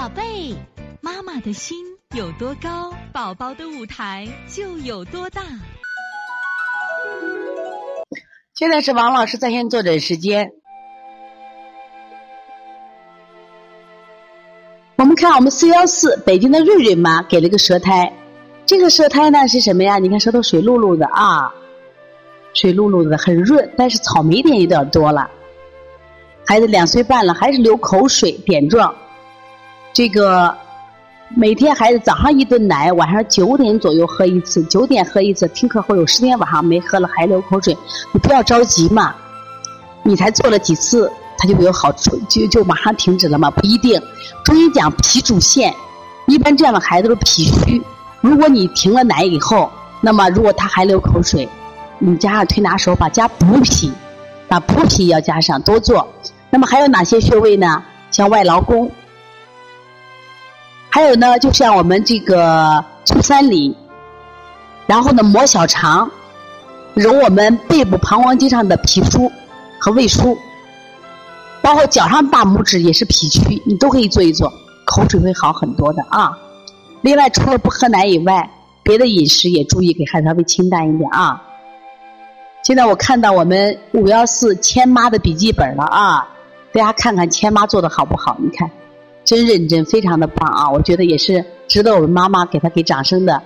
宝贝，妈妈的心有多高，宝宝的舞台就有多大。现在是王老师在线坐诊时间。我们看我们四幺四北京的瑞瑞妈给了个舌苔，这个舌苔呢是什么呀？你看舌头水漉漉的啊，水漉漉的很润，但是草莓点有点多了。孩子两岁半了，还是流口水点状。这个每天孩子早上一顿奶，晚上九点左右喝一次，九点喝一次。听课后有十天晚上没喝了，还流口水，你不要着急嘛。你才做了几次，它就有好处，就就马上停止了吗？不一定。中医讲脾主线，一般这样的孩子都是脾虚。如果你停了奶以后，那么如果他还流口水，你加上推拿手法加补脾，把补脾要加上多做。那么还有哪些穴位呢？像外劳宫。还有呢，就像我们这个足三里，然后呢摩小肠，揉我们背部膀胱经上的脾腧和胃腧，包括脚上大拇指也是脾区，你都可以做一做，口水会好很多的啊。另外，除了不喝奶以外，别的饮食也注意给孩子稍微清淡一点啊。现在我看到我们五幺四千妈的笔记本了啊，大家看看千妈做的好不好？你看。真认真，非常的棒啊！我觉得也是值得我们妈妈给他给掌声的。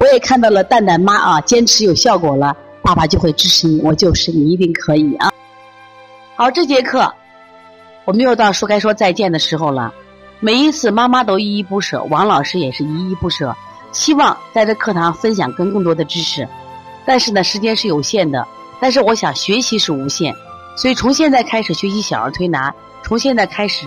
我也看到了蛋蛋妈啊，坚持有效果了，爸爸就会支持你，我就是你一定可以啊！好，这节课我们又到说该说再见的时候了。每一次妈妈都依依不舍，王老师也是依依不舍，希望在这课堂分享更更多的知识。但是呢，时间是有限的，但是我想学习是无限，所以从现在开始学习小儿推拿，从现在开始。